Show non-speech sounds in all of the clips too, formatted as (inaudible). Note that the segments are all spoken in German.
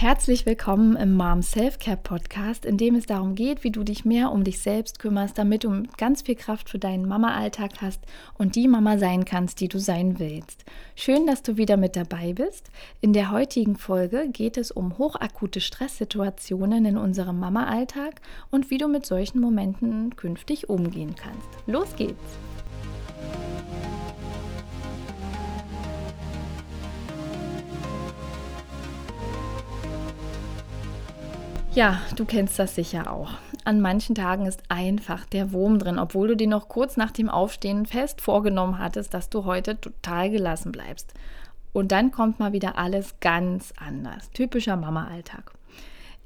Herzlich willkommen im Mom Self-Care Podcast, in dem es darum geht, wie du dich mehr um dich selbst kümmerst, damit du ganz viel Kraft für deinen Mama-Alltag hast und die Mama sein kannst, die du sein willst. Schön, dass du wieder mit dabei bist. In der heutigen Folge geht es um hochakute Stresssituationen in unserem Mama-Alltag und wie du mit solchen Momenten künftig umgehen kannst. Los geht's! Ja, du kennst das sicher auch. An manchen Tagen ist einfach der Wurm drin, obwohl du dir noch kurz nach dem Aufstehen fest vorgenommen hattest, dass du heute total gelassen bleibst. Und dann kommt mal wieder alles ganz anders. Typischer Mama-Alltag.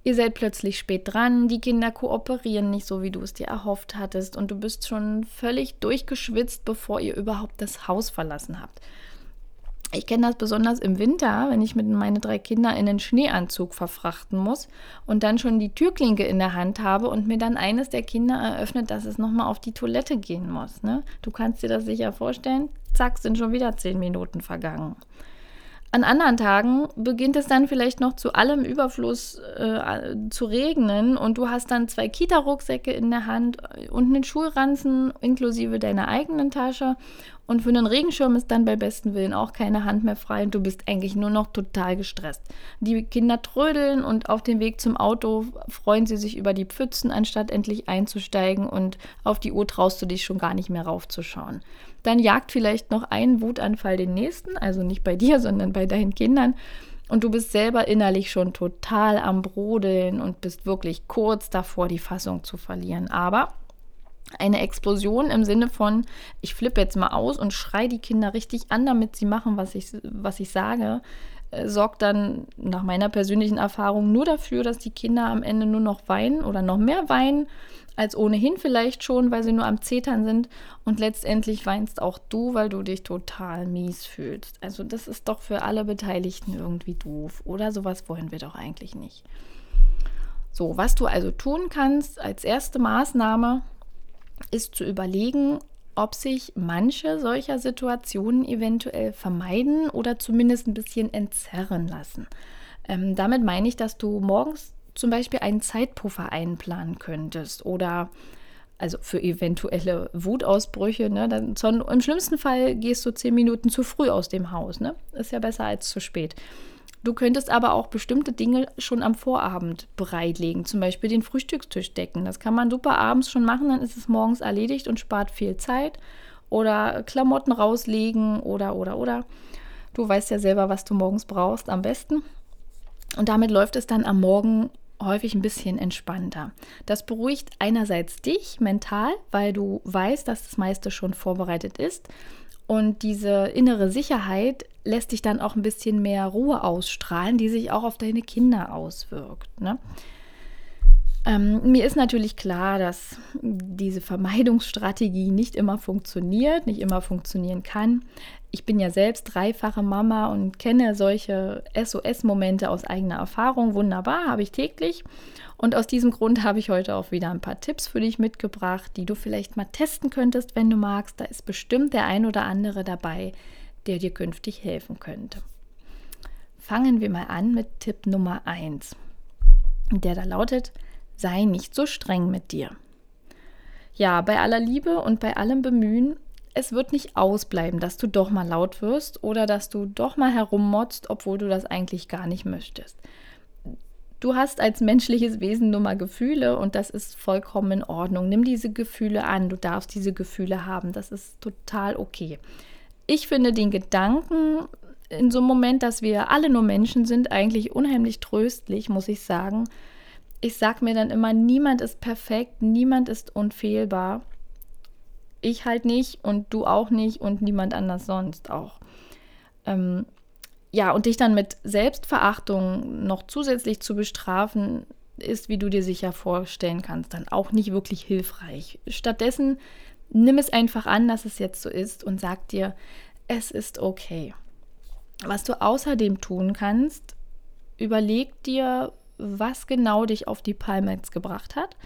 Ihr seid plötzlich spät dran, die Kinder kooperieren nicht so, wie du es dir erhofft hattest und du bist schon völlig durchgeschwitzt, bevor ihr überhaupt das Haus verlassen habt. Ich kenne das besonders im Winter, wenn ich mit meinen drei Kindern in den Schneeanzug verfrachten muss und dann schon die Türklinke in der Hand habe und mir dann eines der Kinder eröffnet, dass es nochmal auf die Toilette gehen muss. Ne? Du kannst dir das sicher vorstellen. Zack, sind schon wieder zehn Minuten vergangen. An anderen Tagen beginnt es dann vielleicht noch zu allem Überfluss äh, zu regnen und du hast dann zwei Kita-Rucksäcke in der Hand und einen Schulranzen inklusive deiner eigenen Tasche und für einen Regenschirm ist dann bei besten Willen auch keine Hand mehr frei und du bist eigentlich nur noch total gestresst. Die Kinder trödeln und auf dem Weg zum Auto freuen sie sich über die Pfützen, anstatt endlich einzusteigen und auf die Uhr traust du dich schon gar nicht mehr raufzuschauen. Dann jagt vielleicht noch ein Wutanfall den nächsten, also nicht bei (laughs) dir, sondern bei deinen Kindern. Und du bist selber innerlich schon total am Brodeln und bist wirklich kurz davor, die Fassung zu verlieren. Aber eine Explosion im Sinne von, ich flippe jetzt mal aus und schreie die Kinder richtig an, damit sie machen, was ich, was ich sage, äh, sorgt dann nach meiner persönlichen Erfahrung nur dafür, dass die Kinder am Ende nur noch weinen oder noch mehr weinen als ohnehin vielleicht schon, weil sie nur am Zetern sind. Und letztendlich weinst auch du, weil du dich total mies fühlst. Also das ist doch für alle Beteiligten irgendwie doof. Oder sowas wollen wir doch eigentlich nicht. So, was du also tun kannst als erste Maßnahme, ist zu überlegen, ob sich manche solcher Situationen eventuell vermeiden oder zumindest ein bisschen entzerren lassen. Ähm, damit meine ich, dass du morgens zum Beispiel einen Zeitpuffer einplanen könntest oder also für eventuelle Wutausbrüche. Ne? Dann, Im schlimmsten Fall gehst du zehn Minuten zu früh aus dem Haus. Ne? Ist ja besser als zu spät. Du könntest aber auch bestimmte Dinge schon am Vorabend bereitlegen, zum Beispiel den Frühstückstisch decken. Das kann man super abends schon machen, dann ist es morgens erledigt und spart viel Zeit. Oder Klamotten rauslegen oder, oder, oder. Du weißt ja selber, was du morgens brauchst am besten. Und damit läuft es dann am Morgen häufig ein bisschen entspannter. Das beruhigt einerseits dich mental, weil du weißt, dass das meiste schon vorbereitet ist. Und diese innere Sicherheit lässt dich dann auch ein bisschen mehr Ruhe ausstrahlen, die sich auch auf deine Kinder auswirkt. Ne? Ähm, mir ist natürlich klar, dass diese Vermeidungsstrategie nicht immer funktioniert, nicht immer funktionieren kann. Ich bin ja selbst dreifache Mama und kenne solche SOS-Momente aus eigener Erfahrung. Wunderbar, habe ich täglich. Und aus diesem Grund habe ich heute auch wieder ein paar Tipps für dich mitgebracht, die du vielleicht mal testen könntest, wenn du magst. Da ist bestimmt der ein oder andere dabei, der dir künftig helfen könnte. Fangen wir mal an mit Tipp Nummer 1, der da lautet, sei nicht so streng mit dir. Ja, bei aller Liebe und bei allem Bemühen, es wird nicht ausbleiben, dass du doch mal laut wirst oder dass du doch mal herummotzt, obwohl du das eigentlich gar nicht möchtest. Du hast als menschliches Wesen nun mal Gefühle und das ist vollkommen in Ordnung. Nimm diese Gefühle an, du darfst diese Gefühle haben, das ist total okay. Ich finde den Gedanken in so einem Moment, dass wir alle nur Menschen sind, eigentlich unheimlich tröstlich, muss ich sagen. Ich sage mir dann immer, niemand ist perfekt, niemand ist unfehlbar. Ich halt nicht und du auch nicht und niemand anders sonst auch. Ähm, ja, und dich dann mit Selbstverachtung noch zusätzlich zu bestrafen, ist, wie du dir sicher vorstellen kannst, dann auch nicht wirklich hilfreich. Stattdessen nimm es einfach an, dass es jetzt so ist und sag dir, es ist okay. Was du außerdem tun kannst, überleg dir, was genau dich auf die Palme jetzt gebracht hat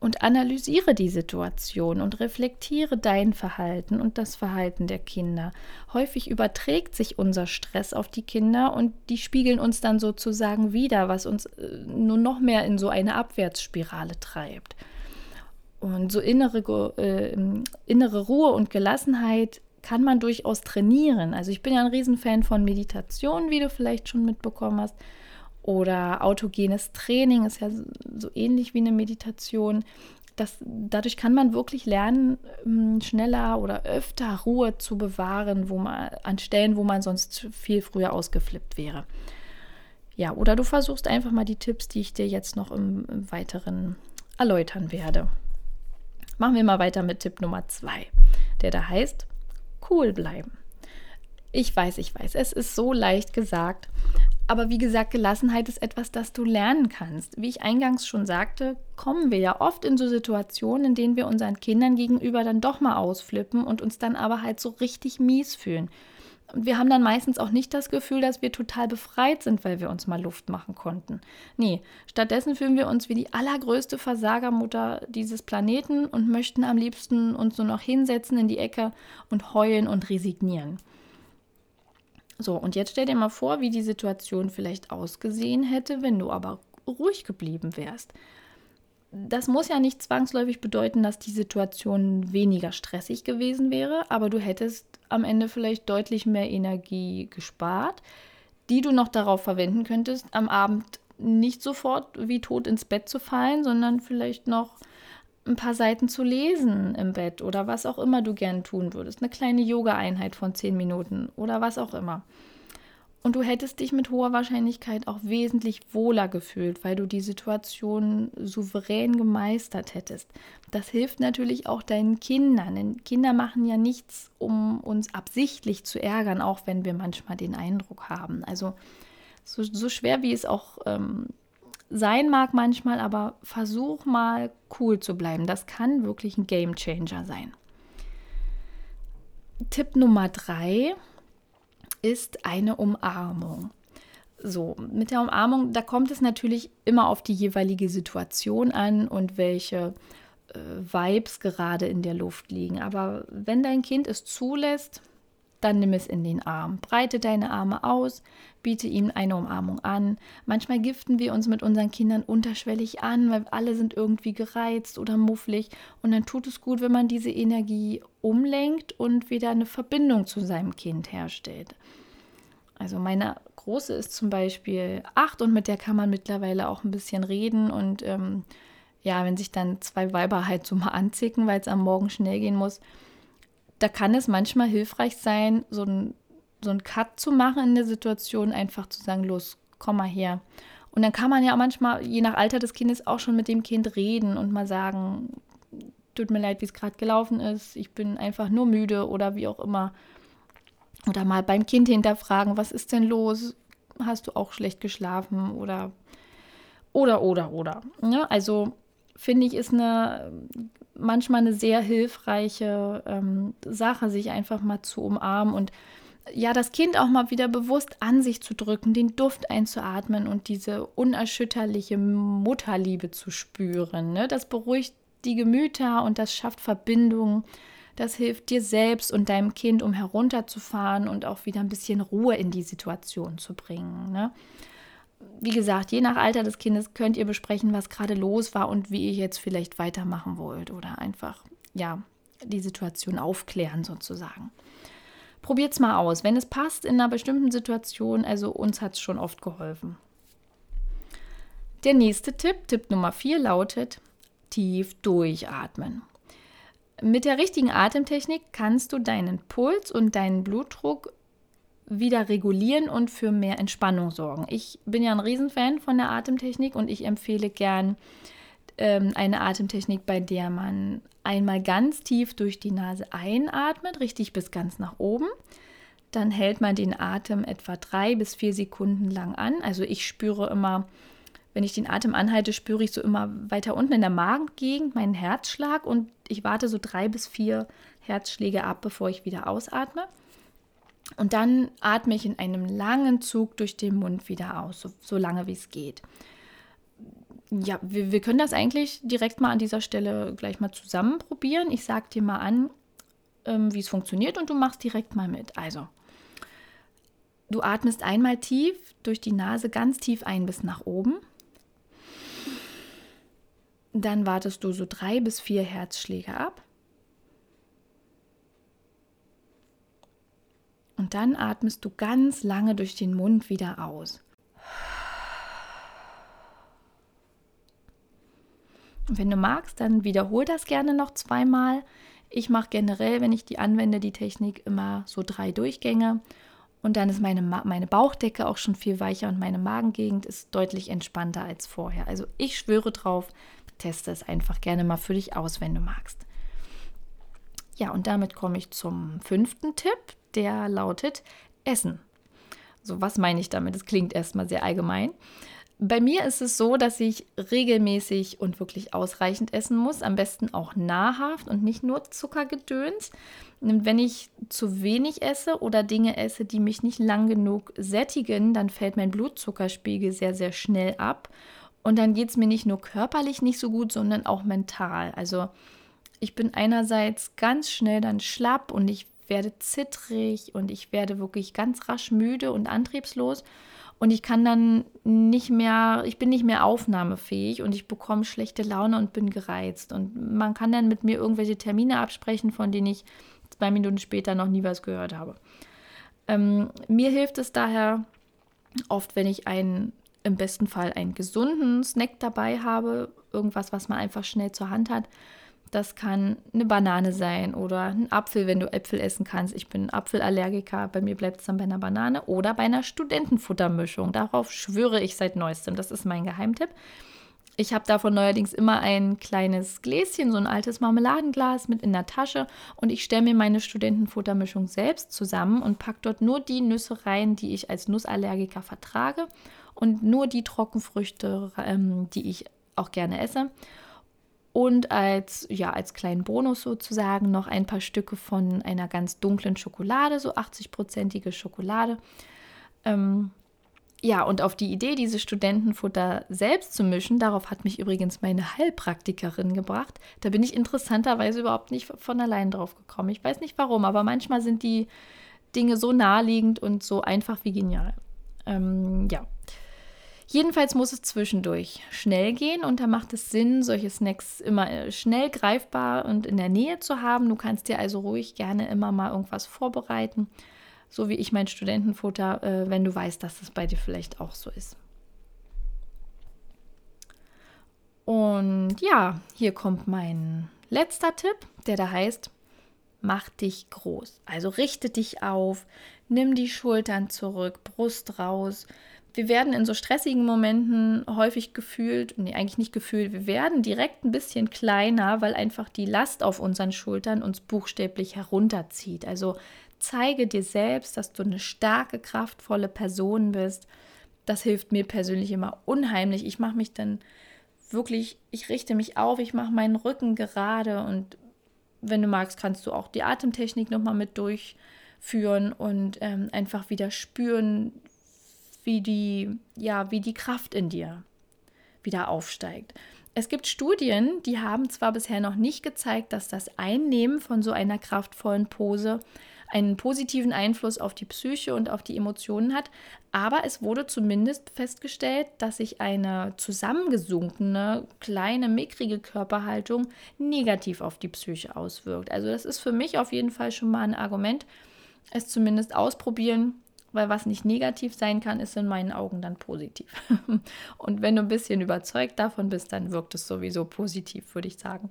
und analysiere die Situation und reflektiere dein Verhalten und das Verhalten der Kinder. Häufig überträgt sich unser Stress auf die Kinder und die spiegeln uns dann sozusagen wieder, was uns äh, nur noch mehr in so eine Abwärtsspirale treibt. Und so innere, äh, innere Ruhe und Gelassenheit kann man durchaus trainieren. Also ich bin ja ein Riesenfan von Meditation, wie du vielleicht schon mitbekommen hast. Oder autogenes Training ist ja so ähnlich wie eine Meditation. Das, dadurch kann man wirklich lernen, ähm, schneller oder öfter Ruhe zu bewahren, wo man, an Stellen, wo man sonst viel früher ausgeflippt wäre. Ja, oder du versuchst einfach mal die Tipps, die ich dir jetzt noch im, im Weiteren erläutern werde. Machen wir mal weiter mit Tipp Nummer zwei, der da heißt, cool bleiben. Ich weiß, ich weiß, es ist so leicht gesagt, aber wie gesagt, Gelassenheit ist etwas, das du lernen kannst. Wie ich eingangs schon sagte, kommen wir ja oft in so Situationen, in denen wir unseren Kindern gegenüber dann doch mal ausflippen und uns dann aber halt so richtig mies fühlen. Und wir haben dann meistens auch nicht das Gefühl, dass wir total befreit sind, weil wir uns mal Luft machen konnten. Nee, stattdessen fühlen wir uns wie die allergrößte Versagermutter dieses Planeten und möchten am liebsten uns nur noch hinsetzen in die Ecke und heulen und resignieren. So, und jetzt stell dir mal vor, wie die Situation vielleicht ausgesehen hätte, wenn du aber ruhig geblieben wärst. Das muss ja nicht zwangsläufig bedeuten, dass die Situation weniger stressig gewesen wäre, aber du hättest am Ende vielleicht deutlich mehr Energie gespart, die du noch darauf verwenden könntest, am Abend nicht sofort wie tot ins Bett zu fallen, sondern vielleicht noch ein paar Seiten zu lesen im Bett oder was auch immer du gern tun würdest. Eine kleine Yoga-Einheit von zehn Minuten oder was auch immer. Und du hättest dich mit hoher Wahrscheinlichkeit auch wesentlich wohler gefühlt, weil du die Situation souverän gemeistert hättest. Das hilft natürlich auch deinen Kindern, denn Kinder machen ja nichts, um uns absichtlich zu ärgern, auch wenn wir manchmal den Eindruck haben. Also so, so schwer wie es auch ähm, sein mag manchmal, aber versuch mal cool zu bleiben. Das kann wirklich ein Game Changer sein. Tipp Nummer drei ist eine Umarmung. So, mit der Umarmung, da kommt es natürlich immer auf die jeweilige Situation an und welche äh, Vibes gerade in der Luft liegen. Aber wenn dein Kind es zulässt, dann nimm es in den Arm. Breite deine Arme aus, biete ihm eine Umarmung an. Manchmal giften wir uns mit unseren Kindern unterschwellig an, weil alle sind irgendwie gereizt oder mufflig. Und dann tut es gut, wenn man diese Energie umlenkt und wieder eine Verbindung zu seinem Kind herstellt. Also meine Große ist zum Beispiel acht und mit der kann man mittlerweile auch ein bisschen reden. Und ähm, ja, wenn sich dann zwei Weiber halt so mal anzicken, weil es am Morgen schnell gehen muss, da kann es manchmal hilfreich sein, so ein, so Cut zu machen in der Situation, einfach zu sagen, los, komm mal her. Und dann kann man ja manchmal, je nach Alter des Kindes, auch schon mit dem Kind reden und mal sagen, tut mir leid, wie es gerade gelaufen ist, ich bin einfach nur müde oder wie auch immer. Oder mal beim Kind hinterfragen, was ist denn los? Hast du auch schlecht geschlafen? Oder, oder, oder, oder. Ja, also finde ich, ist eine manchmal eine sehr hilfreiche ähm, Sache, sich einfach mal zu umarmen und ja, das Kind auch mal wieder bewusst an sich zu drücken, den Duft einzuatmen und diese unerschütterliche Mutterliebe zu spüren. Ne? Das beruhigt die Gemüter und das schafft Verbindungen. Das hilft dir selbst und deinem Kind, um herunterzufahren und auch wieder ein bisschen Ruhe in die Situation zu bringen. Ne? Wie gesagt, je nach Alter des Kindes könnt ihr besprechen, was gerade los war und wie ihr jetzt vielleicht weitermachen wollt oder einfach, ja, die Situation aufklären sozusagen. Probiert es mal aus. Wenn es passt in einer bestimmten Situation, also uns hat es schon oft geholfen. Der nächste Tipp, Tipp Nummer 4, lautet tief durchatmen. Mit der richtigen Atemtechnik kannst du deinen Puls und deinen Blutdruck wieder regulieren und für mehr Entspannung sorgen. Ich bin ja ein Riesenfan von der Atemtechnik und ich empfehle gern ähm, eine Atemtechnik, bei der man einmal ganz tief durch die Nase einatmet, richtig bis ganz nach oben. Dann hält man den Atem etwa drei bis vier Sekunden lang an. Also ich spüre immer, wenn ich den Atem anhalte, spüre ich so immer weiter unten in der Magengegend meinen Herzschlag und ich warte so drei bis vier Herzschläge ab, bevor ich wieder ausatme. Und dann atme ich in einem langen Zug durch den Mund wieder aus, so, so lange wie es geht. ja, wir, wir können das eigentlich direkt mal an dieser Stelle gleich mal zusammen probieren. Ich sage dir mal an, ähm, wie es funktioniert und du machst direkt mal mit. Also, du atmest einmal tief durch die Nase ganz tief ein bis nach oben. Dann wartest du so drei bis vier Herzschläge ab. Und dann atmest du ganz lange durch den Mund wieder aus. Und wenn du magst, dann wiederhol das gerne noch zweimal. Ich mache generell, wenn ich die anwende, die Technik immer so drei Durchgänge. Und dann ist meine, meine Bauchdecke auch schon viel weicher und meine Magengegend ist deutlich entspannter als vorher. Also ich schwöre drauf, teste es einfach gerne mal für dich aus, wenn du magst. Ja, und damit komme ich zum fünften Tipp, der lautet Essen. So, was meine ich damit? Das klingt erstmal sehr allgemein. Bei mir ist es so, dass ich regelmäßig und wirklich ausreichend essen muss, am besten auch nahrhaft und nicht nur Zuckergedöns. Wenn ich zu wenig esse oder Dinge esse, die mich nicht lang genug sättigen, dann fällt mein Blutzuckerspiegel sehr, sehr schnell ab. Und dann geht es mir nicht nur körperlich nicht so gut, sondern auch mental. Also ich bin einerseits ganz schnell dann schlapp und ich werde zittrig und ich werde wirklich ganz rasch müde und antriebslos. Und ich kann dann nicht mehr, ich bin nicht mehr aufnahmefähig und ich bekomme schlechte Laune und bin gereizt. Und man kann dann mit mir irgendwelche Termine absprechen, von denen ich zwei Minuten später noch nie was gehört habe. Ähm, mir hilft es daher oft, wenn ich einen, im besten Fall einen gesunden Snack dabei habe, irgendwas, was man einfach schnell zur Hand hat, das kann eine Banane sein oder ein Apfel, wenn du Äpfel essen kannst. Ich bin Apfelallergiker, bei mir bleibt es dann bei einer Banane oder bei einer Studentenfuttermischung. Darauf schwöre ich seit neuestem. Das ist mein Geheimtipp. Ich habe davon neuerdings immer ein kleines Gläschen, so ein altes Marmeladenglas mit in der Tasche und ich stelle mir meine Studentenfuttermischung selbst zusammen und packe dort nur die Nüsse rein, die ich als Nussallergiker vertrage und nur die Trockenfrüchte, ähm, die ich auch gerne esse und als, ja, als kleinen Bonus sozusagen noch ein paar Stücke von einer ganz dunklen Schokolade, so 80-prozentige Schokolade. Ähm, ja, und auf die Idee, diese Studentenfutter selbst zu mischen, darauf hat mich übrigens meine Heilpraktikerin gebracht. Da bin ich interessanterweise überhaupt nicht von allein drauf gekommen. Ich weiß nicht warum, aber manchmal sind die Dinge so naheliegend und so einfach wie genial. Ähm, ja, Jedenfalls muss es zwischendurch schnell gehen und da macht es Sinn, solche Snacks immer äh, schnell greifbar und in der Nähe zu haben. Du kannst dir also ruhig gerne immer mal irgendwas vorbereiten, so wie ich mein Studentenfutter, äh, wenn du weißt, dass es bei dir vielleicht auch so ist. Und ja, hier kommt mein letzter Tipp, der da heißt, mach dich groß. Also richte dich auf, nimm die Schultern zurück, Brust raus, wir werden in so stressigen Momenten häufig gefühlt, nee, eigentlich nicht gefühlt, wir werden direkt ein bisschen kleiner, weil einfach die Last auf unseren Schultern uns buchstäblich herunterzieht. Also zeige dir selbst, dass du eine starke, kraftvolle Person bist. Das hilft mir persönlich immer unheimlich. Ich mache mich dann wirklich, ich richte mich auf, ich mache meinen Rücken gerade und wenn du magst, kannst du auch die Atemtechnik nochmal mit durchführen und ähm, einfach wieder spüren, wie die, ja, wie die Kraft in dir wieder aufsteigt. Es gibt Studien, die haben zwar bisher noch nicht gezeigt, dass das Einnehmen von so einer kraftvollen Pose einen positiven Einfluss auf die Psyche und auf die Emotionen hat, aber es wurde zumindest festgestellt, dass sich eine zusammengesunkene, kleine, mickrige Körperhaltung negativ auf die Psyche auswirkt. Also das ist für mich auf jeden Fall schon mal ein Argument, es zumindest ausprobieren weil was nicht negativ sein kann, ist in meinen Augen dann positiv. (laughs) Und wenn du ein bisschen überzeugt davon bist, dann wirkt es sowieso positiv, würde ich sagen.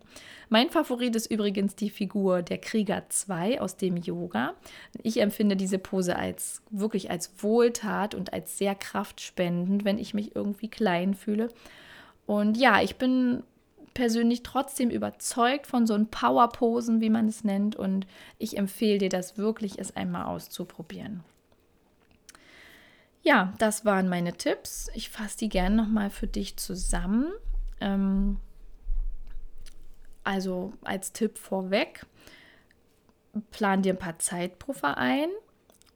Mein Favorit ist übrigens die Figur der Krieger 2 aus dem Yoga. Ich empfinde diese Pose als wirklich als Wohltat und als sehr kraftspendend, wenn ich mich irgendwie klein fühle. Und ja, ich bin persönlich trotzdem überzeugt von so einen Power-Posen, wie man es nennt. Und ich empfehle dir das wirklich, es einmal auszuprobieren. Ja, das waren meine Tipps. Ich fasse die gerne nochmal für dich zusammen. Ähm, also als Tipp vorweg, plan dir ein paar Zeitpuffer ein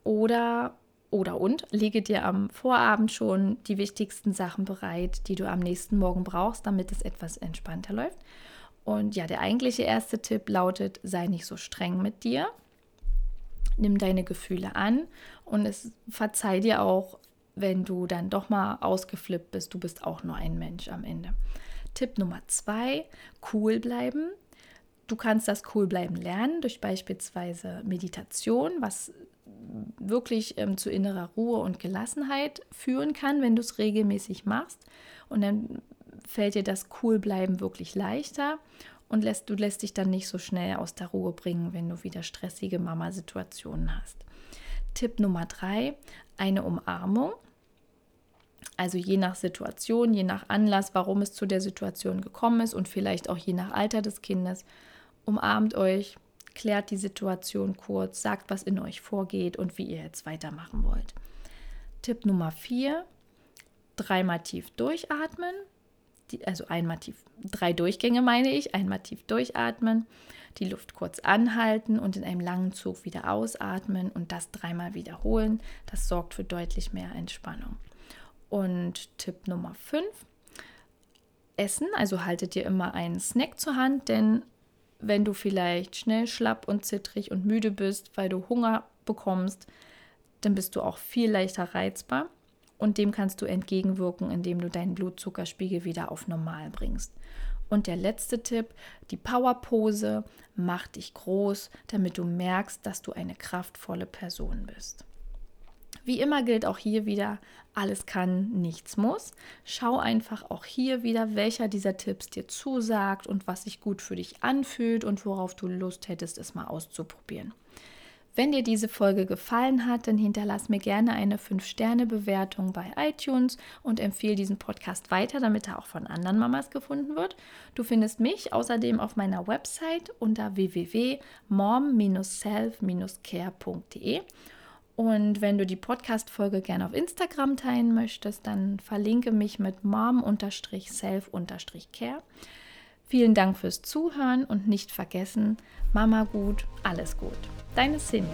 oder oder und lege dir am Vorabend schon die wichtigsten Sachen bereit, die du am nächsten Morgen brauchst, damit es etwas entspannter läuft. Und ja, der eigentliche erste Tipp lautet, sei nicht so streng mit dir. Nimm deine Gefühle an und es verzeih dir auch, wenn du dann doch mal ausgeflippt bist. Du bist auch nur ein Mensch am Ende. Tipp Nummer zwei, cool bleiben. Du kannst das cool bleiben lernen durch beispielsweise Meditation, was wirklich ähm, zu innerer Ruhe und Gelassenheit führen kann, wenn du es regelmäßig machst. Und dann fällt dir das Coolbleiben wirklich leichter und lässt, du lässt dich dann nicht so schnell aus der Ruhe bringen, wenn du wieder stressige Mama-Situationen hast. Tipp Nummer drei, eine Umarmung. Also je nach Situation, je nach Anlass, warum es zu der Situation gekommen ist und vielleicht auch je nach Alter des Kindes, umarmt euch, klärt die Situation kurz, sagt, was in euch vorgeht und wie ihr jetzt weitermachen wollt. Tipp Nummer vier, dreimal tief durchatmen also einmal tief, drei Durchgänge meine ich, einmal tief durchatmen, die Luft kurz anhalten und in einem langen Zug wieder ausatmen und das dreimal wiederholen. Das sorgt für deutlich mehr Entspannung. Und Tipp Nummer 5, Essen, also haltet dir immer einen Snack zur Hand, denn wenn du vielleicht schnell schlapp und zittrig und müde bist, weil du Hunger bekommst, dann bist du auch viel leichter reizbar und dem kannst du entgegenwirken, indem du deinen Blutzuckerspiegel wieder auf normal bringst. Und der letzte Tipp, die Powerpose, mach dich groß, damit du merkst, dass du eine kraftvolle Person bist. Wie immer gilt auch hier wieder, alles kann, nichts muss. Schau einfach auch hier wieder, welcher dieser Tipps dir zusagt und was sich gut für dich anfühlt und worauf du Lust hättest, es mal auszuprobieren. Wenn dir diese Folge gefallen hat, dann hinterlass mir gerne eine 5-Sterne-Bewertung bei iTunes und empfehle diesen Podcast weiter, damit er auch von anderen Mamas gefunden wird. Du findest mich außerdem auf meiner Website unter www.mom-self-care.de. Und wenn du die Podcast-Folge gerne auf Instagram teilen möchtest, dann verlinke mich mit mom-self-care. Vielen Dank fürs Zuhören und nicht vergessen, Mama gut, alles gut. Deine Cindy.